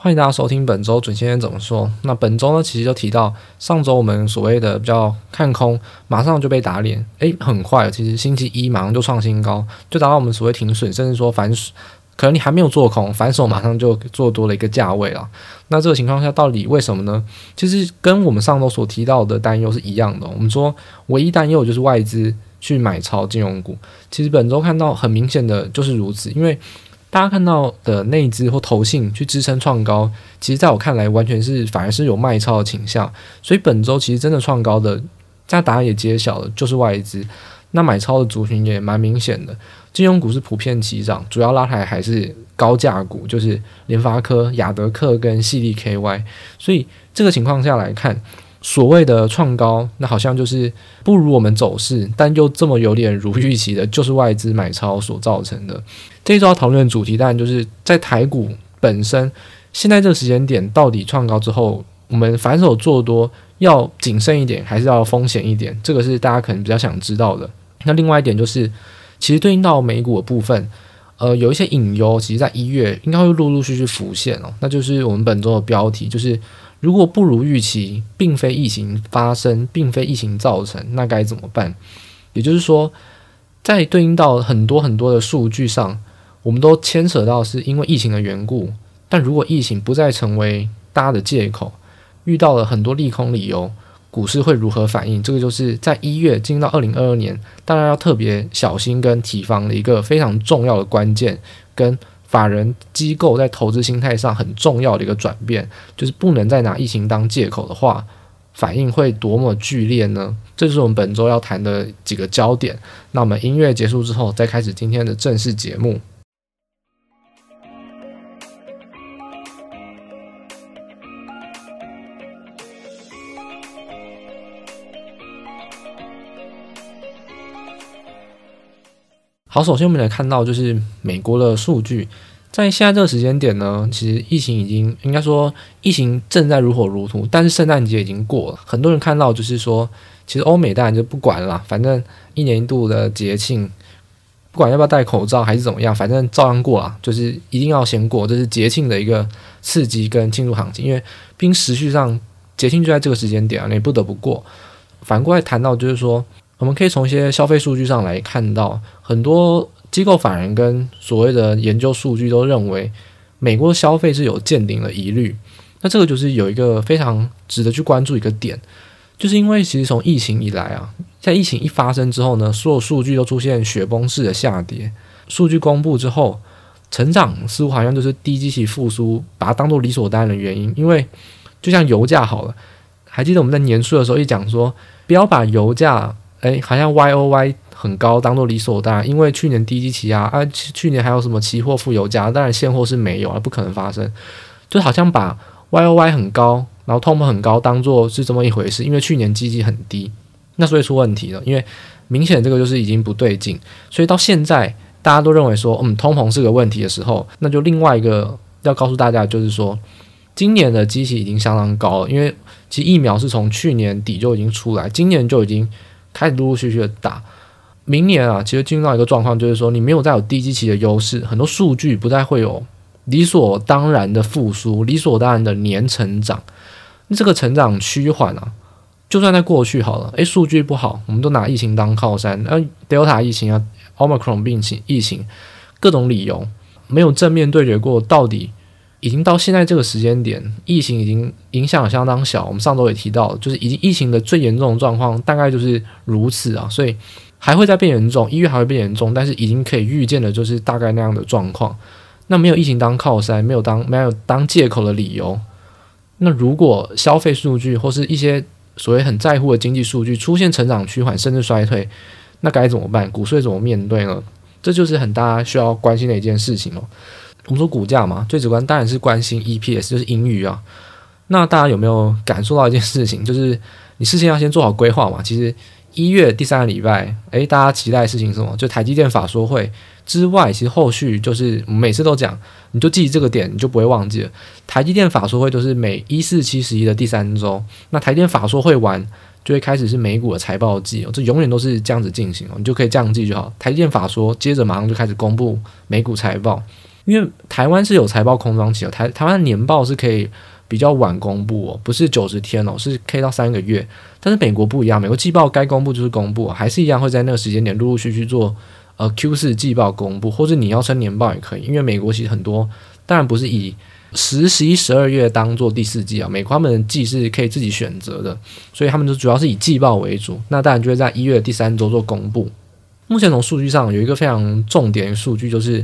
欢迎大家收听本周准先生怎么说。那本周呢，其实就提到上周我们所谓的比较看空，马上就被打脸。诶，很快，其实星期一马上就创新高，就达到我们所谓停损，甚至说反，可能你还没有做空，反手马上就做多了一个价位了。那这个情况下，到底为什么呢？其实跟我们上周所提到的担忧是一样的。我们说，唯一担忧就是外资去买超金融股。其实本周看到很明显的就是如此，因为。大家看到的内资或投信去支撑创高，其实在我看来，完全是反而是有卖超的倾向。所以本周其实真的创高的，这答案也揭晓了，就是外资。那买超的族群也蛮明显的，金融股是普遍齐涨，主要拉抬还是高价股，就是联发科、亚德克跟矽力 KY。所以这个情况下来看。所谓的创高，那好像就是不如我们走势，但又这么有点如预期的，就是外资买超所造成的。这一周要讨论的主题，当然就是在台股本身，现在这个时间点到底创高之后，我们反手做多要谨慎一点，还是要风险一点？这个是大家可能比较想知道的。那另外一点就是，其实对应到美股的部分，呃，有一些隐忧，其实在一月应该会陆陆续续浮现哦。那就是我们本周的标题，就是。如果不如预期，并非疫情发生，并非疫情造成，那该怎么办？也就是说，在对应到很多很多的数据上，我们都牵扯到是因为疫情的缘故。但如果疫情不再成为大家的借口，遇到了很多利空理由，股市会如何反应？这个就是在一月进入到二零二二年，大家要特别小心跟提防的一个非常重要的关键跟。法人机构在投资心态上很重要的一个转变，就是不能再拿疫情当借口的话，反应会多么剧烈呢？这是我们本周要谈的几个焦点。那我们音乐结束之后，再开始今天的正式节目。好，首先我们来看到就是美国的数据，在现在这个时间点呢，其实疫情已经应该说疫情正在如火如荼，但是圣诞节已经过了，很多人看到就是说，其实欧美当然就不管了，反正一年一度的节庆，不管要不要戴口罩还是怎么样，反正照样过啊，就是一定要先过，这是节庆的一个刺激跟庆祝行情，因为毕竟时序上节庆就在这个时间点啊，你不得不过。反过来谈到就是说。我们可以从一些消费数据上来看到，很多机构法人跟所谓的研究数据都认为，美国消费是有见顶的疑虑。那这个就是有一个非常值得去关注一个点，就是因为其实从疫情以来啊，在疫情一发生之后呢，所有数据都出现雪崩式的下跌。数据公布之后，成长似乎好像就是低基期复苏，把它当做理所当然的原因。因为就像油价好了，还记得我们在年初的时候一讲说，不要把油价。哎，好像 Y O Y 很高，当做理所当然，因为去年低基期啊，啊，去年还有什么期货负油价，当然现货是没有啊，不可能发生，就好像把 Y O Y 很高，然后通膨很高，当做是这么一回事，因为去年基期很低，那所以出问题了，因为明显这个就是已经不对劲，所以到现在大家都认为说，嗯，通膨是个问题的时候，那就另外一个要告诉大家就是说，今年的基期已经相当高了，因为其实疫苗是从去年底就已经出来，今年就已经。开始陆陆续续的打，明年啊，其实进入到一个状况，就是说你没有再有低基期的优势，很多数据不再会有理所当然的复苏，理所当然的年成长。那这个成长趋缓啊，就算在过去好了，诶，数据不好，我们都拿疫情当靠山，呃，Delta 疫情啊，Omicron 病情疫情，各种理由没有正面对决过，到底。已经到现在这个时间点，疫情已经影响相当小。我们上周也提到，就是已经疫情的最严重的状况大概就是如此啊，所以还会再变严重，一月还会变严重，但是已经可以预见的，就是大概那样的状况。那没有疫情当靠山，没有当没有当借口的理由。那如果消费数据或是一些所谓很在乎的经济数据出现成长趋缓甚至衰退，那该怎么办？股税怎么面对呢？这就是很大家需要关心的一件事情哦。我们说股价嘛，最直观当然是关心 EPS，就是盈余啊。那大家有没有感受到一件事情，就是你事先要先做好规划嘛？其实一月第三个礼拜，诶，大家期待的事情是什么？就台积电法说会之外，其实后续就是每次都讲，你就记这个点，你就不会忘记了。台积电法说会都是每一四七十一的第三周，那台电法说会完就会开始是美股的财报季哦，这永远都是这样子进行哦，你就可以这样记就好。台积电法说接着马上就开始公布美股财报。因为台湾是有财报空窗期的，台台湾年报是可以比较晚公布哦，不是九十天哦，是可以到三个月。但是美国不一样，美国季报该公布就是公布，还是一样会在那个时间点陆陆续续做呃 Q 四季报公布，或者你要称年报也可以，因为美国其实很多，当然不是以十、十一、十二月当做第四季啊，美国他们的季是可以自己选择的，所以他们就主要是以季报为主，那当然就会在一月第三周做公布。目前从数据上有一个非常重点数据，就是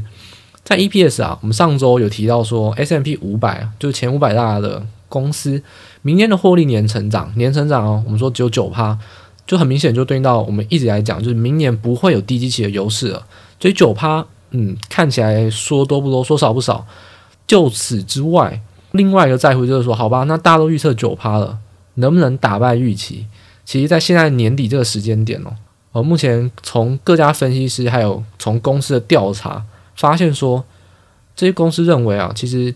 在 EPS 啊，我们上周有提到说 S M P 五百就是前五百大的公司，明年的获利年成长，年成长哦，我们说只有九趴，就很明显就对应到我们一直来讲，就是明年不会有低基期的优势了，所以九趴，嗯，看起来说多不多，说少不少。就此之外，另外一个在乎就是说，好吧，那大家都预测九趴了，能不能打败预期？其实，在现在年底这个时间点哦。呃，目前从各家分析师还有从公司的调查发现说，这些公司认为啊，其实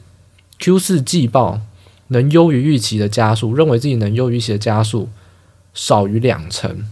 Q 四季报能优于预期的加速，认为自己能优于预期的加速少于两成，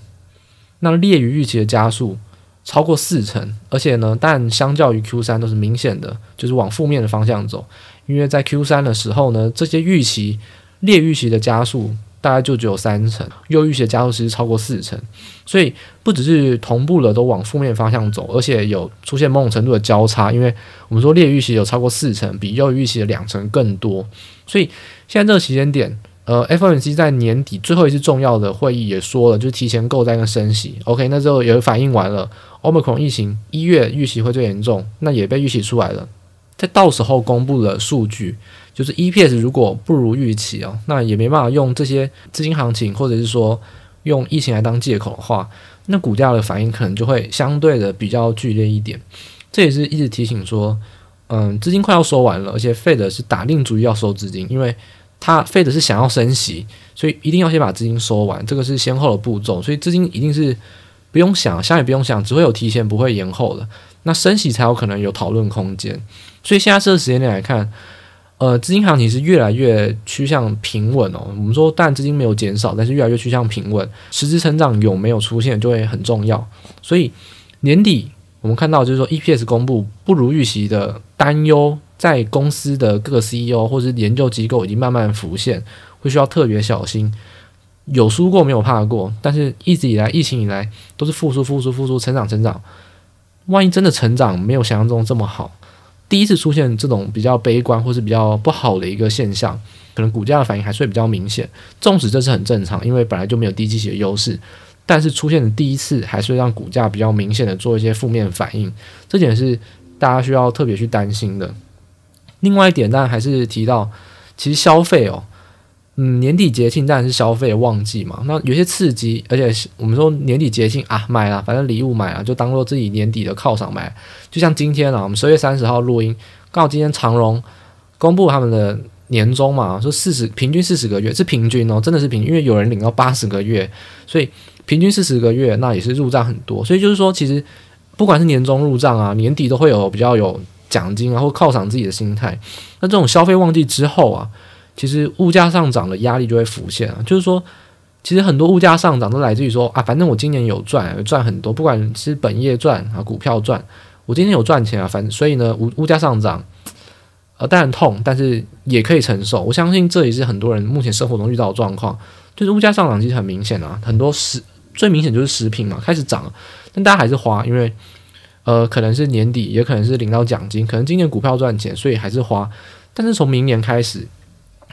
那劣于预期的加速超过四成，而且呢，但相较于 Q 三都是明显的，就是往负面的方向走，因为在 Q 三的时候呢，这些预期劣预期的加速。大概就只有三成，优预期的家数其实超过四成，所以不只是同步的都往负面方向走，而且有出现某种程度的交叉，因为我们说劣预期有超过四成，比优预期的两成更多，所以现在这个时间点，呃，FOMC 在年底最后一次重要的会议也说了，就是提前购债跟升息，OK，那之后也反应完了，Omicron 疫情一月预期会最严重，那也被预期出来了，在到时候公布的数据。就是 EPS 如果不如预期哦，那也没办法用这些资金行情或者是说用疫情来当借口的话，那股价的反应可能就会相对的比较剧烈一点。这也是一直提醒说，嗯，资金快要收完了，而且 Fed 是打定主意要收资金，因为他 Fed 是想要升息，所以一定要先把资金收完，这个是先后的步骤，所以资金一定是不用想，想也不用想，只会有提前不会延后的，那升息才有可能有讨论空间。所以现在这个时间点来看。呃，资金行情是越来越趋向平稳哦。我们说，但资金没有减少，但是越来越趋向平稳。实质成长有没有出现，就会很重要。所以年底我们看到，就是说 EPS 公布不如预期的担忧，在公司的各个 CEO 或是研究机构已经慢慢浮现，会需要特别小心。有输过没有怕过，但是一直以来疫情以来都是复苏、复苏、复苏，成长、成长。万一真的成长没有想象中这么好。第一次出现这种比较悲观或是比较不好的一个现象，可能股价的反应还是会比较明显。纵使这是很正常，因为本来就没有低基企的优势，但是出现的第一次还是会让股价比较明显的做一些负面反应，这点是大家需要特别去担心的。另外一点，当然还是提到，其实消费哦。嗯，年底节庆当然是消费旺季嘛。那有些刺激，而且我们说年底节庆啊，买了，反正礼物买了，就当做自己年底的犒赏买。就像今天啊，我们十二月三十号录音，刚好今天长荣公布他们的年终嘛，说四十平均四十个月是平均哦，真的是平均，因为有人领到八十个月，所以平均四十个月，那也是入账很多。所以就是说，其实不管是年终入账啊，年底都会有比较有奖金啊，或犒赏自己的心态。那这种消费旺季之后啊。其实物价上涨的压力就会浮现啊，就是说，其实很多物价上涨都来自于说啊，反正我今年有赚，赚很多，不管是本业赚啊，股票赚，我今天有赚钱啊，反正所以呢，物物价上涨，呃，当然痛，但是也可以承受。我相信这也是很多人目前生活中遇到的状况，就是物价上涨其实很明显啊，很多食最明显就是食品嘛开始涨，但大家还是花，因为呃可能是年底，也可能是领到奖金，可能今年股票赚钱，所以还是花，但是从明年开始。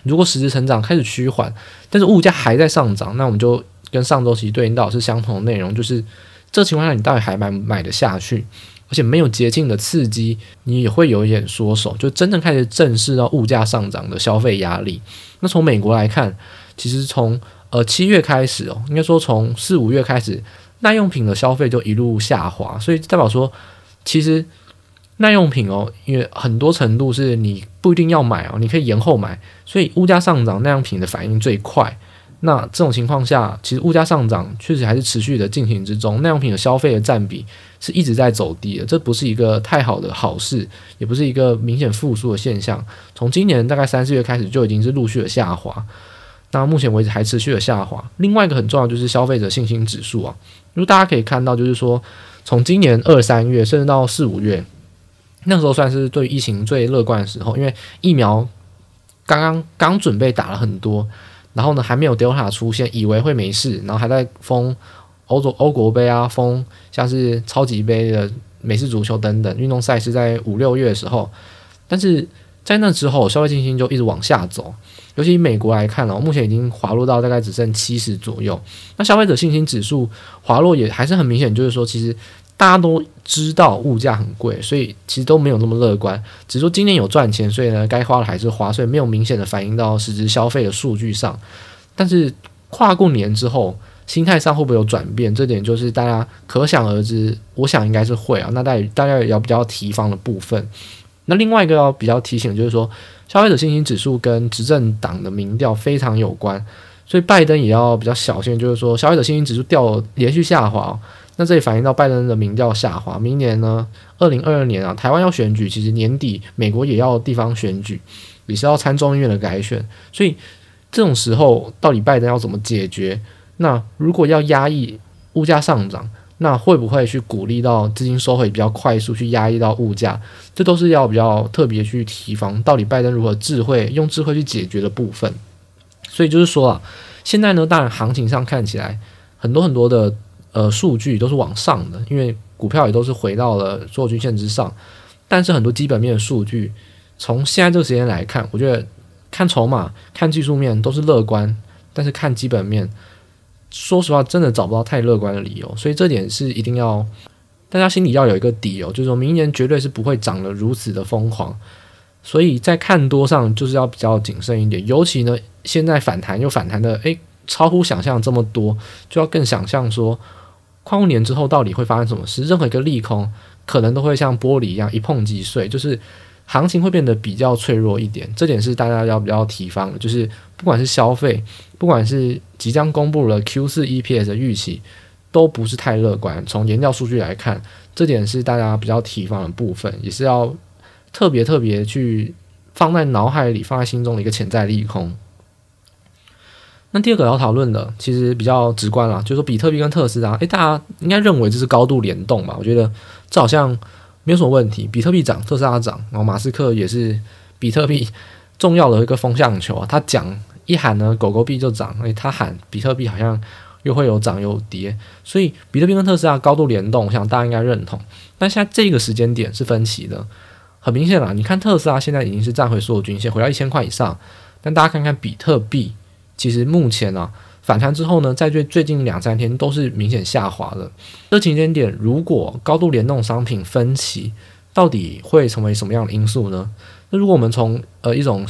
如果实质成长开始趋缓，但是物价还在上涨，那我们就跟上周期对应到是相同的内容，就是这情况下你到底还买买得下去？而且没有捷径的刺激，你也会有一点缩手，就真正开始正视到物价上涨的消费压力。那从美国来看，其实从呃七月开始哦，应该说从四五月开始，耐用品的消费就一路下滑，所以代表说其实。耐用品哦，因为很多程度是你不一定要买哦，你可以延后买，所以物价上涨，耐用品的反应最快。那这种情况下，其实物价上涨确实还是持续的进行之中，耐用品的消费的占比是一直在走低的，这不是一个太好的好事，也不是一个明显复苏的现象。从今年大概三四月开始就已经是陆续的下滑，那目前为止还持续的下滑。另外一个很重要就是消费者信心指数啊，因为大家可以看到，就是说从今年二三月甚至到四五月。那时候算是对疫情最乐观的时候，因为疫苗刚刚刚准备打了很多，然后呢还没有 Delta 出现，以为会没事，然后还在封欧洲欧国杯啊，封像是超级杯的美式足球等等运动赛事，在五六月的时候，但是在那之后，消费信心就一直往下走。尤其美国来看呢，目前已经滑落到大概只剩七十左右。那消费者信心指数滑落也还是很明显，就是说，其实大家都知道物价很贵，所以其实都没有那么乐观。只是说今年有赚钱，所以呢，该花的还是花，所以没有明显的反映到实质消费的数据上。但是跨过年之后，心态上会不会有转变？这点就是大家可想而知。我想应该是会啊。那大家大家也要比较提防的部分。那另外一个要比较提醒就是说。消费者信心指数跟执政党的民调非常有关，所以拜登也要比较小心。就是说，消费者信心指数掉连续下滑，那这里反映到拜登的民调下滑。明年呢，二零二二年啊，台湾要选举，其实年底美国也要地方选举，也是要参众议院的改选。所以这种时候，到底拜登要怎么解决？那如果要压抑物价上涨？那会不会去鼓励到资金收回比较快速，去压抑到物价？这都是要比较特别去提防，到底拜登如何智慧用智慧去解决的部分。所以就是说啊，现在呢，当然行情上看起来很多很多的呃数据都是往上的，因为股票也都是回到了做均线之上。但是很多基本面的数据，从现在这个时间来看，我觉得看筹码、看技术面都是乐观，但是看基本面。说实话，真的找不到太乐观的理由，所以这点是一定要大家心里要有一个底哦，就是说明年绝对是不会涨得如此的疯狂，所以在看多上就是要比较谨慎一点，尤其呢现在反弹又反弹的诶，超乎想象这么多，就要更想象说跨过年之后到底会发生什么事，任何一个利空可能都会像玻璃一样一碰即碎，就是。行情会变得比较脆弱一点，这点是大家要比较提防的。就是不管是消费，不管是即将公布了 Q 四 EPS 的预期，都不是太乐观。从研调数据来看，这点是大家比较提防的部分，也是要特别特别去放在脑海里、放在心中的一个潜在利空。那第二个要讨论的，其实比较直观啦，就是说比特币跟特斯拉，诶，大家应该认为这是高度联动吧？我觉得这好像。没有什么问题，比特币涨，特斯拉涨，然后马斯克也是比特币 重要的一个风向球啊。他讲一喊呢，狗狗币就涨，诶，他喊比特币好像又会有涨有跌，所以比特币跟特斯拉高度联动，我想大家应该认同。但现在这个时间点是分歧的，很明显啦，你看特斯拉现在已经是站回所有均线，回到一千块以上，但大家看看比特币，其实目前啊。反弹之后呢，在最最近两三天都是明显下滑的。这期间点，如果高度联动商品分歧，到底会成为什么样的因素呢？那如果我们从呃一种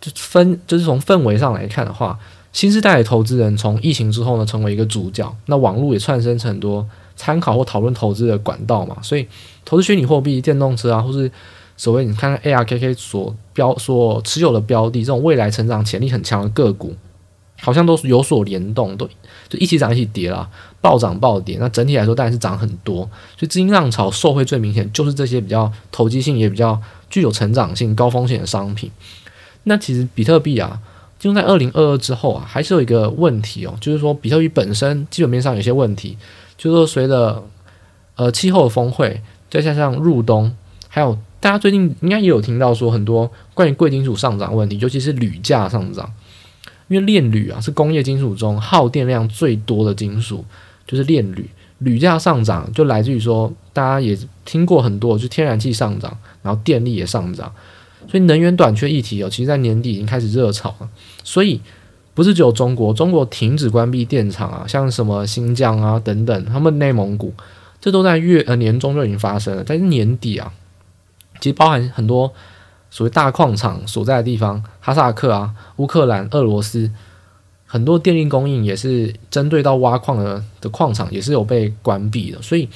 就分就是从氛围上来看的话，新时代的投资人从疫情之后呢，成为一个主角，那网络也窜生成很多参考或讨论投资的管道嘛。所以，投资虚拟货币、电动车啊，或是所谓你看看 ARKK 所标所持有的标的，这种未来成长潜力很强的个股。好像都是有所联动，都就一起涨一起跌啦，暴涨暴跌。那整体来说当然是涨很多，所以资金浪潮受惠最明显就是这些比较投机性也比较具有成长性、高风险的商品。那其实比特币啊，就在二零二二之后啊，还是有一个问题哦，就是说比特币本身基本面上有些问题，就是说随着呃气候的峰会，再加上入冬，还有大家最近应该也有听到说很多关于贵金属上涨问题，尤其是铝价上涨。因为炼铝啊是工业金属中耗电量最多的金属，就是炼铝。铝价上涨就来自于说，大家也听过很多，就天然气上涨，然后电力也上涨，所以能源短缺议题哦，其实在年底已经开始热炒了。所以不是只有中国，中国停止关闭电厂啊，像什么新疆啊等等，他们内蒙古，这都在月呃年中就已经发生了。但是年底啊，其实包含很多。所谓大矿场所在的地方，哈萨克啊、乌克兰、俄罗斯，很多电力供应也是针对到挖矿的的矿场，也是有被关闭的。所以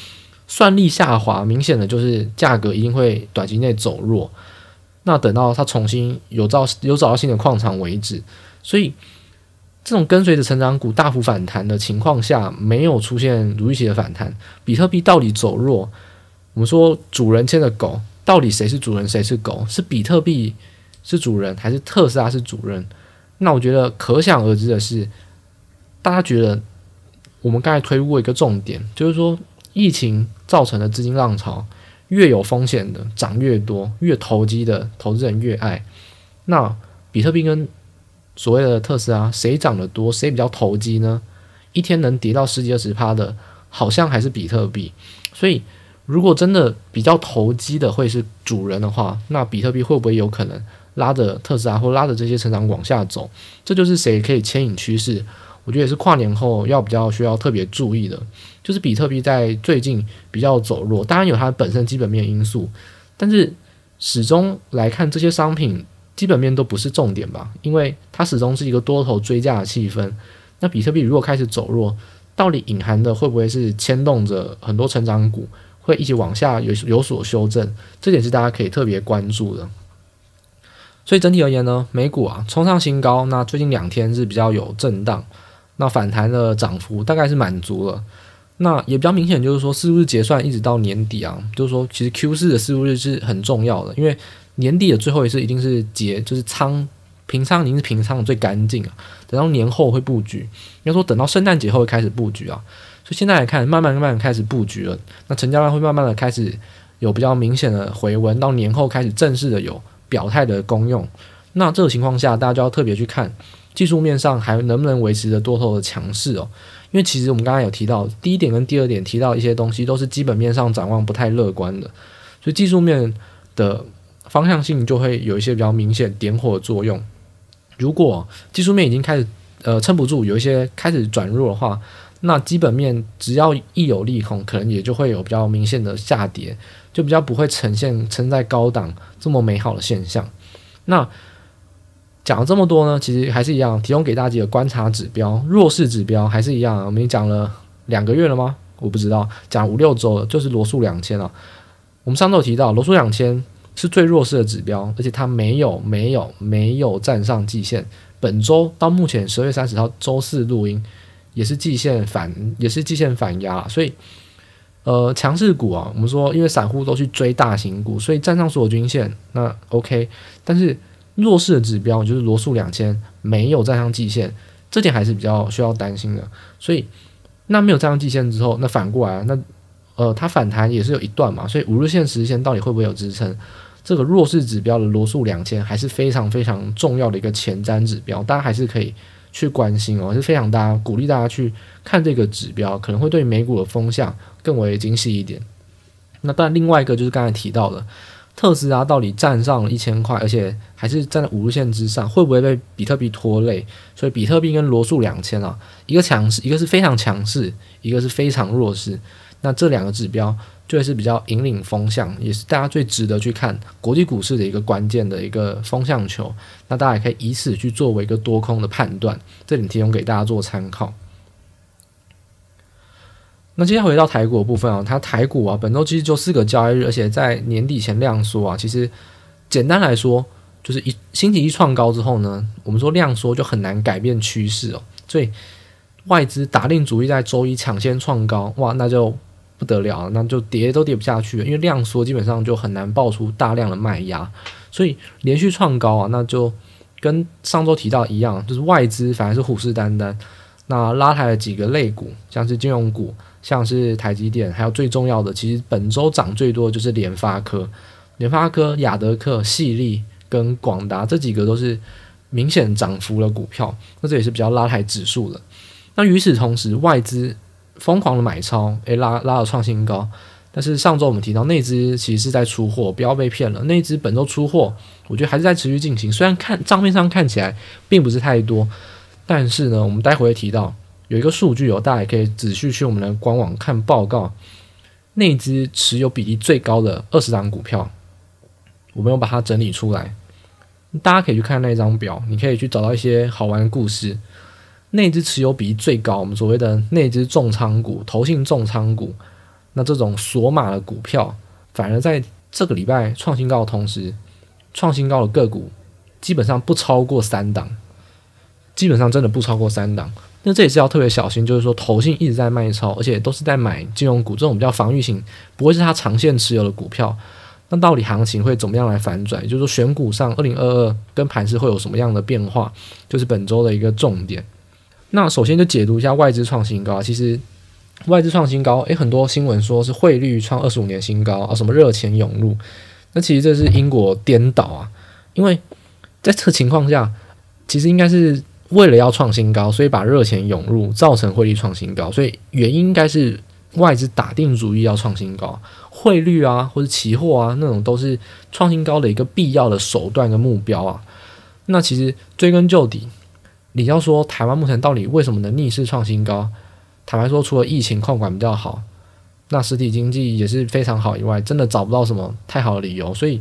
算力下滑，明显的就是价格一定会短期内走弱。那等到它重新有找有找到新的矿场为止，所以这种跟随着成长股大幅反弹的情况下，没有出现如预期的反弹。比特币到底走弱？我们说主人牵着狗。到底谁是主人，谁是狗？是比特币是主人，还是特斯拉是主人？那我觉得可想而知的是，大家觉得我们刚才推过一个重点，就是说疫情造成的资金浪潮越有风险的涨越多，越投机的投资人越爱。那比特币跟所谓的特斯拉，谁涨得多，谁比较投机呢？一天能跌到十几二十趴的，好像还是比特币。所以，如果真的比较投机的会是主人的话，那比特币会不会有可能拉着特斯拉或拉着这些成长往下走？这就是谁可以牵引趋势？我觉得也是跨年后要比较需要特别注意的，就是比特币在最近比较走弱，当然有它本身基本面因素，但是始终来看这些商品基本面都不是重点吧，因为它始终是一个多头追价的气氛。那比特币如果开始走弱，到底隐含的会不会是牵动着很多成长股会一起往下有有所修正？这点是大家可以特别关注的。所以整体而言呢，美股啊冲上新高，那最近两天是比较有震荡。那反弹的涨幅大概是满足了，那也比较明显，就是说是不是结算一直到年底啊？就是说，其实 Q 四的四日是很重要的，因为年底的最后一次一定是结，就是仓平仓，已经是平仓的最干净啊。等到年后会布局，应该说等到圣诞节后开始布局啊。现在来看，慢慢慢慢开始布局了，那成交量会慢慢的开始有比较明显的回温，到年后开始正式的有表态的功用。那这个情况下，大家就要特别去看。技术面上还能不能维持着多头的强势哦？因为其实我们刚刚有提到第一点跟第二点提到一些东西，都是基本面上展望不太乐观的，所以技术面的方向性就会有一些比较明显点火作用。如果技术面已经开始呃撑不住，有一些开始转弱的话，那基本面只要一有利空，可能也就会有比较明显的下跌，就比较不会呈现撑在高档这么美好的现象。那讲了这么多呢，其实还是一样，提供给大家几个观察指标，弱势指标还是一样。我们讲了两个月了吗？我不知道，讲五六周了，就是罗素两千了。我们上周提到罗素两千是最弱势的指标，而且它没有没有没有站上季线。本周到目前十二月三十号周四录音，也是季线反也是季线反压，所以呃强势股啊，我们说因为散户都去追大型股，所以站上所有均线，那 OK，但是。弱势的指标就是罗素两千没有站上季线，这点还是比较需要担心的。所以那没有站上季线之后，那反过来那呃它反弹也是有一段嘛，所以五日线、十日线到底会不会有支撑？这个弱势指标的罗素两千还是非常非常重要的一个前瞻指标，大家还是可以去关心哦，是非常大家鼓励大家去看这个指标，可能会对美股的风向更为精细一点。那当然，另外一个就是刚才提到的。特斯拉到底站上了一千块，而且还是站在五日线之上，会不会被比特币拖累？所以比特币跟罗素两千啊，一个强势，一个是非常强势，一个是非常弱势。那这两个指标就会是比较引领风向，也是大家最值得去看国际股市的一个关键的一个风向球。那大家也可以以此去作为一个多空的判断，这里提供给大家做参考。那接下来回到台股的部分啊，它台股啊，本周其实就四个交易日，而且在年底前量缩啊，其实简单来说，就是一星期一创高之后呢，我们说量缩就很难改变趋势哦，所以外资打定主意在周一抢先创高，哇，那就不得了，那就跌都跌不下去了，因为量缩基本上就很难爆出大量的卖压，所以连续创高啊，那就跟上周提到一样，就是外资反而是虎视眈眈，那拉抬了几个类股，像是金融股。像是台积电，还有最重要的，其实本周涨最多的就是联发科、联发科、亚德客、矽力跟广达这几个都是明显涨幅的股票，那这也是比较拉抬指数的。那与此同时，外资疯狂的买超，诶，拉拉了创新高。但是上周我们提到那只其实是在出货，不要被骗了。那只本周出货，我觉得还是在持续进行，虽然看账面上看起来并不是太多，但是呢，我们待会会提到。有一个数据哦，大家也可以仔细去我们的官网看报告。那只持有比例最高的二十张股票，我们有把它整理出来，大家可以去看那张表，你可以去找到一些好玩的故事。内资持有比例最高，我们所谓的内资重仓股、投信重仓股，那这种锁码的股票，反而在这个礼拜创新高的同时，创新高的个股基本上不超过三档，基本上真的不超过三档。那这也是要特别小心，就是说投信一直在卖超，而且都是在买金融股这种比较防御型，不会是它长线持有的股票。那到底行情会怎么样来反转？也就是说选股上，二零二二跟盘势会有什么样的变化？就是本周的一个重点。那首先就解读一下外资创新高，其实外资创新高，诶，很多新闻说是汇率创二十五年新高啊，什么热钱涌入，那其实这是因果颠倒啊，因为在这个情况下，其实应该是为了要创新高，所以把热钱涌入，造成汇率创新高，所以原因应该是外资打定主意要创新高，汇率啊或者期货啊那种都是创新高的一个必要的手段跟目标啊，那其实追根究底，你要说台湾目前到底为什么能逆势创新高？坦白说，除了疫情控管比较好，那实体经济也是非常好以外，真的找不到什么太好的理由。所以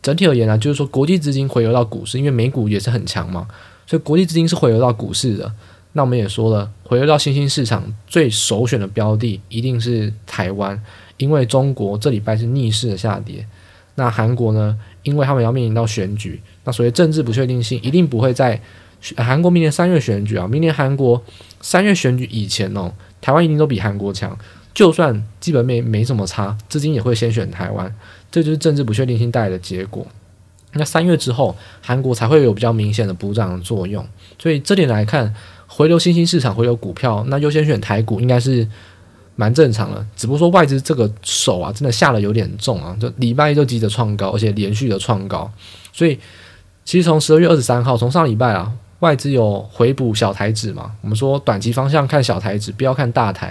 整体而言呢、就是说国际资金回流到股市，因为美股也是很强嘛，所以国际资金是回流到股市的。那我们也说了，回流到新兴市场最首选的标的一定是台湾，因为中国这礼拜是逆势的下跌。那韩国呢，因为他们要面临到选举，那所以政治不确定性一定不会在。韩国明年三月选举啊，明年韩国三月选举以前哦，台湾一定都比韩国强。就算基本面没什么差，资金也会先选台湾，这就是政治不确定性带来的结果。那三月之后，韩国才会有比较明显的补涨作用。所以这点来看，回流新兴市场，回流股票，那优先选台股应该是蛮正常的。只不过说外资这个手啊，真的下的有点重啊，就礼拜一就急着创高，而且连续的创高。所以其实从十二月二十三号，从上礼拜啊。外资有回补小台指嘛？我们说短期方向看小台指，不要看大台，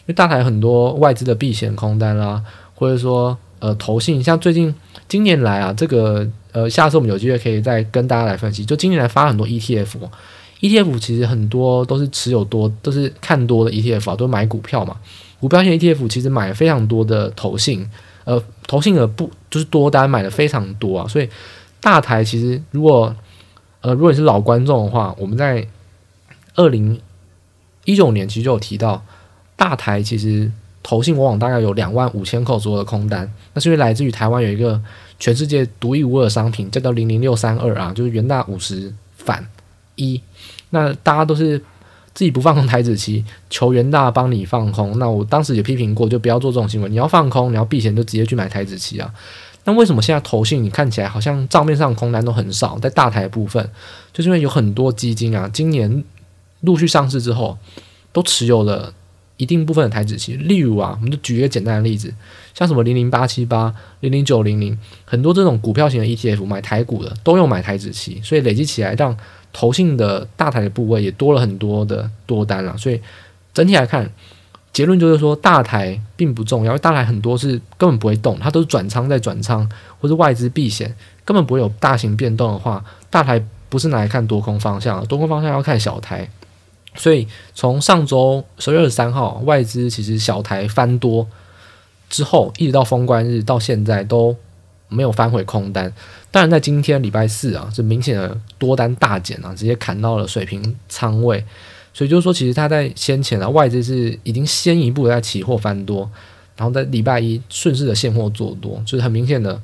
因为大台很多外资的避险空单啦，或者说呃投信，像最近今年来啊，这个呃下次我们有机会可以再跟大家来分析。就今年来发很多 ETF，ETF 其实很多都是持有多，都是看多的 ETF 啊，都买股票嘛。股票型 ETF 其实买非常多的投信，呃投信的不就是多单买的非常多啊，所以大台其实如果呃，如果你是老观众的话，我们在二零一九年其实就有提到，大台其实投信往往大概有两万五千口左右的空单，那是因为来自于台湾有一个全世界独一无二的商品，叫做零零六三二啊，就是元大五十反一。那大家都是自己不放空台子期，求元大帮你放空。那我当时也批评过，就不要做这种行为。你要放空，你要避险，就直接去买台子期啊。那为什么现在投信你看起来好像账面上空单都很少，在大台部分，就是因为有很多基金啊，今年陆续上市之后，都持有了一定部分的台指期。例如啊，我们就举一个简单的例子，像什么零零八七八、零零九零零，很多这种股票型的 ETF 买台股的都有买台指期，所以累积起来让投信的大台的部位也多了很多的多单了。所以整体来看。结论就是说，大台并不重要，因为大台很多是根本不会动，它都是转仓在转仓，或是外资避险，根本不会有大型变动的话，大台不是拿来看多空方向，多空方向要看小台。所以从上周十月二十三号，外资其实小台翻多之后，一直到封关日到现在都没有翻回空单。当然，在今天礼拜四啊，是明显的多单大减啊，直接砍到了水平仓位。所以就是说，其实他在先前啊，外资是已经先一步在期货翻多，然后在礼拜一顺势的现货做多，就是很明显的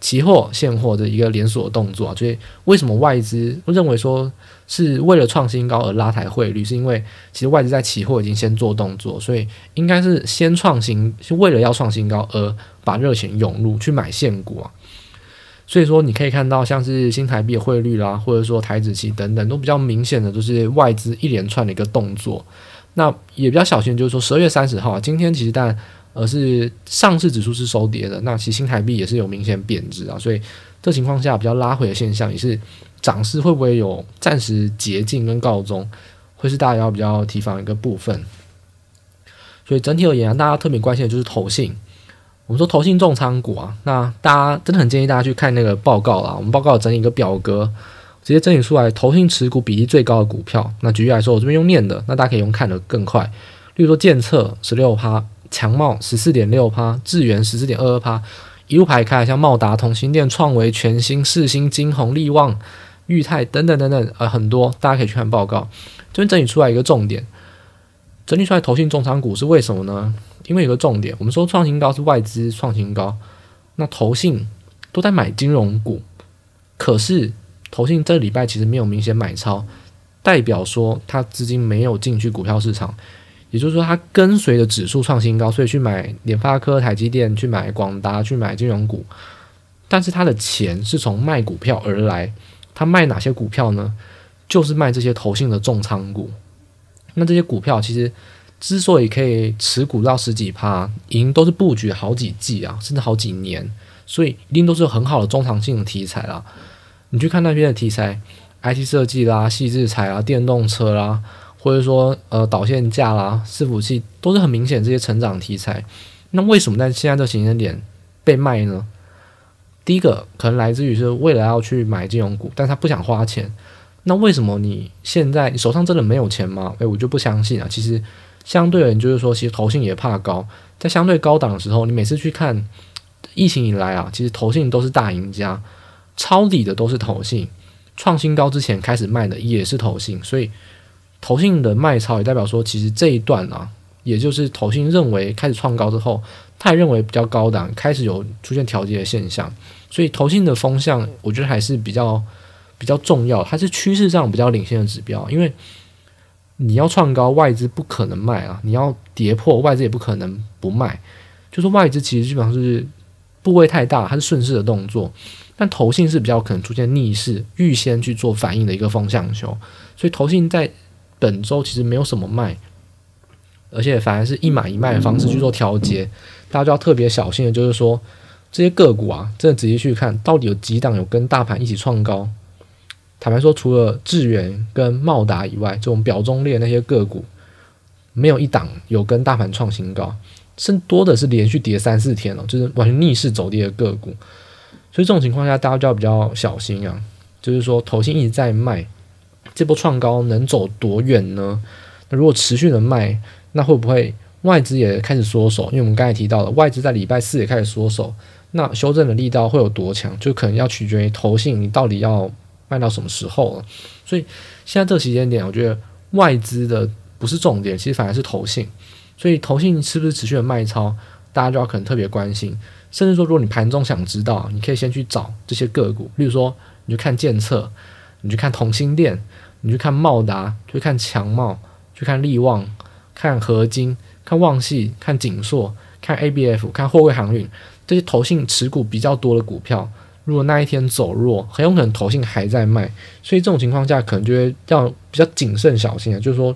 期货现货的一个连锁动作啊。所以为什么外资认为说是为了创新高而拉抬汇率，是因为其实外资在期货已经先做动作，所以应该是先创新，是为了要创新高而把热钱涌入去买现股啊。所以说，你可以看到像是新台币的汇率啦，或者说台指期等等，都比较明显的，就是外资一连串的一个动作。那也比较小心，就是说十二月三十号啊，今天其实但而是上市指数是收跌的，那其实新台币也是有明显贬值啊。所以这情况下比较拉回的现象，也是涨势会不会有暂时捷径跟告终，会是大家要比较提防一个部分。所以整体而言啊，大家特别关心的就是投信。我们说投信重仓股啊，那大家真的很建议大家去看那个报告啦。我们报告整理一个表格，直接整理出来投信持股比例最高的股票。那举例来说，我这边用念的，那大家可以用看的更快。例如说建策十六趴，强茂十四点六趴，智原十四点二二趴，一路排开，像茂达、同心店、创维、全新、世芯、晶宏、力旺、裕泰等等等等，呃，很多大家可以去看报告。这边整理出来一个重点，整理出来投信重仓股是为什么呢？因为有个重点，我们说创新高是外资创新高，那投信都在买金融股，可是投信这礼拜其实没有明显买超，代表说它资金没有进去股票市场，也就是说它跟随着指数创新高，所以去买联发科、台积电，去买广达，去买金融股，但是它的钱是从卖股票而来，它卖哪些股票呢？就是卖这些投信的重仓股，那这些股票其实。之所以可以持股到十几趴，已经都是布局好几季啊，甚至好几年，所以一定都是很好的中长性的题材啦。你去看那边的题材，IT 设计啦、矽智财啦、电动车啦，或者说呃导线架啦、伺服器，都是很明显这些成长题材。那为什么在现在这个时间点被卖呢？第一个可能来自于是为了要去买金融股，但他不想花钱。那为什么你现在你手上真的没有钱吗？诶，我就不相信啊。其实相对而言，就是说，其实投信也怕高，在相对高档的时候，你每次去看疫情以来啊，其实投信都是大赢家，抄底的都是投信，创新高之前开始卖的也是投信，所以投信的卖超也代表说，其实这一段啊，也就是投信认为开始创高之后，他也认为比较高档，开始有出现调节的现象，所以投信的风向，我觉得还是比较。比较重要，它是趋势上比较领先的指标，因为你要创高，外资不可能卖啊；你要跌破，外资也不可能不卖。就是外资其实基本上是部位太大，它是顺势的动作，但投信是比较可能出现逆势，预先去做反应的一个风向球。所以投信在本周其实没有什么卖，而且反而是一买一卖的方式去做调节，大家就要特别小心的，就是说这些个股啊，真的仔细去看到底有几档有跟大盘一起创高。坦白说，除了智原跟茂达以外，这种表中列那些个股，没有一档有跟大盘创新高，甚多的是连续跌三四天了，就是完全逆势走跌的个股。所以这种情况下，大家就要比较小心啊。就是说，投信一直在卖，这波创高能走多远呢？那如果持续的卖，那会不会外资也开始缩手？因为我们刚才提到了，外资在礼拜四也开始缩手，那修正的力道会有多强？就可能要取决于投信，你到底要。卖到什么时候了？所以现在这个时间点，我觉得外资的不是重点，其实反而是投信。所以投信是不是持续的卖超，大家就要可能特别关心。甚至说，如果你盘中想知道，你可以先去找这些个股，例如说，你去看建测，你去看同欣电，你去看茂达，去看强茂，去看力旺，看合金，看旺系，看景硕，看 ABF，看货柜航运这些投信持股比较多的股票。如果那一天走弱，很有可能投信还在卖，所以这种情况下可能就会要比较谨慎小心啊。就是说，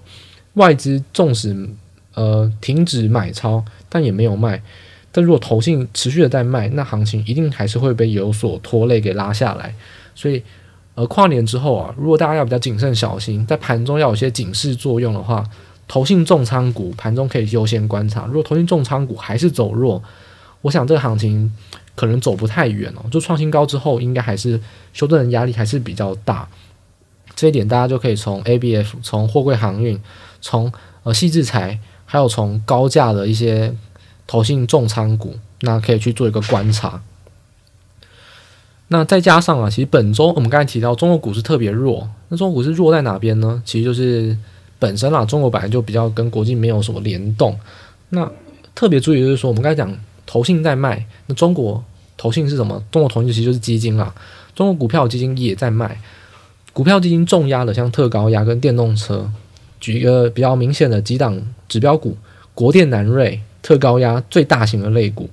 外资纵使呃停止买超，但也没有卖。但如果投信持续的在卖，那行情一定还是会被有所拖累给拉下来。所以，呃，跨年之后啊，如果大家要比较谨慎小心，在盘中要有些警示作用的话，投信重仓股盘中可以优先观察。如果投信重仓股还是走弱，我想这个行情。可能走不太远哦，就创新高之后，应该还是修正的压力还是比较大。这一点大家就可以从 ABF、从货柜航运、从呃矽智财，还有从高价的一些投信重仓股，那可以去做一个观察。那再加上啊，其实本周我们刚才提到中国股市特别弱，那中国股市弱在哪边呢？其实就是本身啊，中国本来就比较跟国际没有什么联动。那特别注意就是说，我们刚才讲。投信在卖，那中国投信是什么？中国投信其实就是基金啦。中国股票基金也在卖，股票基金重压的像特高压跟电动车。举一个比较明显的几档指标股：国电、南瑞、特高压最大型的类股，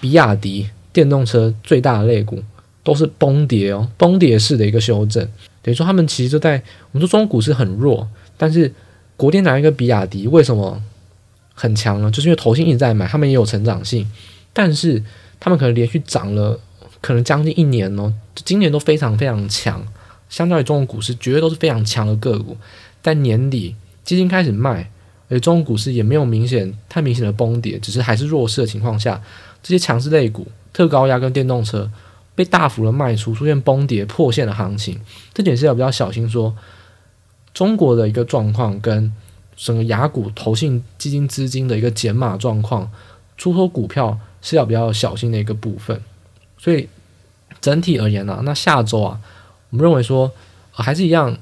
比亚迪电动车最大的类股，都是崩跌哦，崩跌式的一个修正。等于说他们其实就在我们说中国股市很弱，但是国电、南瑞跟比亚迪为什么很强呢？就是因为投信一直在买，他们也有成长性。但是他们可能连续涨了可能将近一年哦，今年都非常非常强，相较于中国股市绝对都是非常强的个股。在年底基金开始卖，而中国股市也没有明显太明显的崩跌，只是还是弱势的情况下，这些强势类股、特高压跟电动车被大幅的卖出，出现崩跌破线的行情，这点是要比较小心说。中国的一个状况跟整个雅股投信基金资金的一个减码状况，出脱股票。是要比较小心的一个部分，所以整体而言呢、啊，那下周啊，我们认为说、呃、还是一样，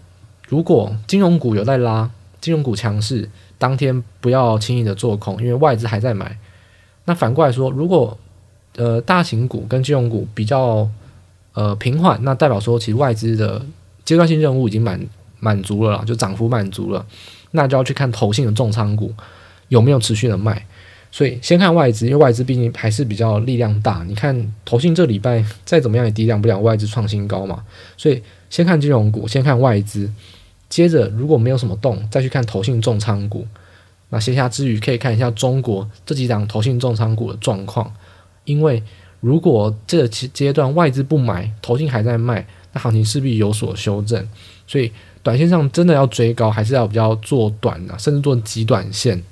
如果金融股有在拉，金融股强势，当天不要轻易的做空，因为外资还在买。那反过来说，如果呃大型股跟金融股比较呃平缓，那代表说其实外资的阶段性任务已经满满足了啦，就涨幅满足了，那就要去看投信的重仓股有没有持续的卖。所以先看外资，因为外资毕竟还是比较力量大。你看投信这礼拜再怎么样也抵挡不了外资创新高嘛。所以先看金融股，先看外资，接着如果没有什么动，再去看投信重仓股。那闲暇之余可以看一下中国这几档投信重仓股的状况，因为如果这个阶段外资不买，投信还在卖，那行情势必有所修正。所以短线上真的要追高，还是要比较做短啊，甚至做极短线。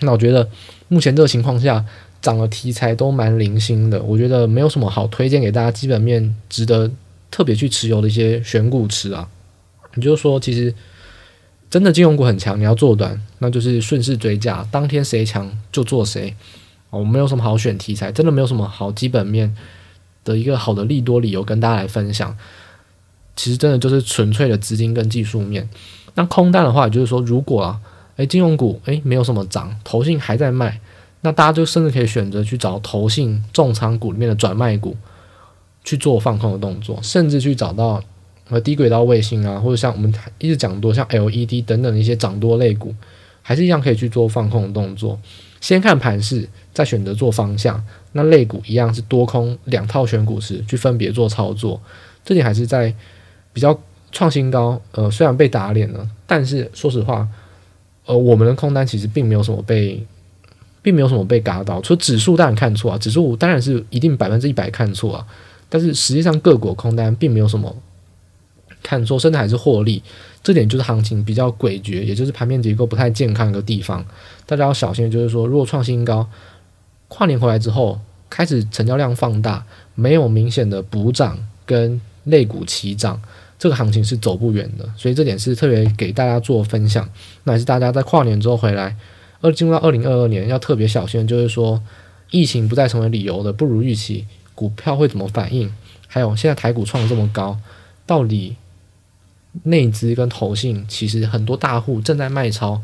那我觉得目前这个情况下，涨的题材都蛮零星的，我觉得没有什么好推荐给大家，基本面值得特别去持有的一些选股池啊。也就是说，其实真的金融股很强，你要做短，那就是顺势追价，当天谁强就做谁。哦，没有什么好选题材，真的没有什么好基本面的一个好的利多理由跟大家来分享。其实真的就是纯粹的资金跟技术面。那空单的话，也就是说，如果啊，诶，金融股诶没有什么涨，投信还在卖，那大家就甚至可以选择去找投信重仓股里面的转卖股去做放空的动作，甚至去找到呃低轨道卫星啊，或者像我们一直讲多像 LED 等等的一些涨多类股，还是一样可以去做放空的动作。先看盘势，再选择做方向。那类股一样是多空两套选股池去分别做操作，这点还是在。比较创新高，呃，虽然被打脸了，但是说实话，呃，我们的空单其实并没有什么被，并没有什么被嘎到。除了指数当然看错啊，指数当然是一定百分之一百看错啊，但是实际上个股空单并没有什么看错，甚至还是获利。这点就是行情比较诡谲，也就是盘面结构不太健康的地方，大家要小心。就是说，如果创新高，跨年回来之后开始成交量放大，没有明显的补涨跟类股齐涨。这个行情是走不远的，所以这点是特别给大家做分享。那也是大家在跨年之后回来，而进入到二零二二年要特别小心，就是说疫情不再成为理由的不如预期，股票会怎么反应？还有现在台股创得这么高，到底内资跟投信其实很多大户正在卖超，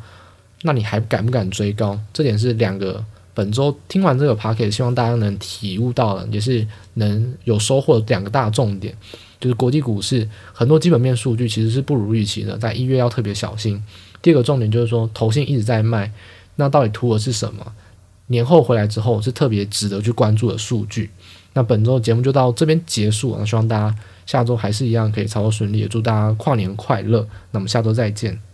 那你还敢不敢追高？这点是两个本周听完这个 podcast，希望大家能体悟到的，也是能有收获的两个大重点。就是国际股市很多基本面数据其实是不如预期的，在一月要特别小心。第二个重点就是说，投信一直在卖，那到底图的是什么？年后回来之后是特别值得去关注的数据。那本周节目就到这边结束了，希望大家下周还是一样可以操作顺利，也祝大家跨年快乐。那我们下周再见。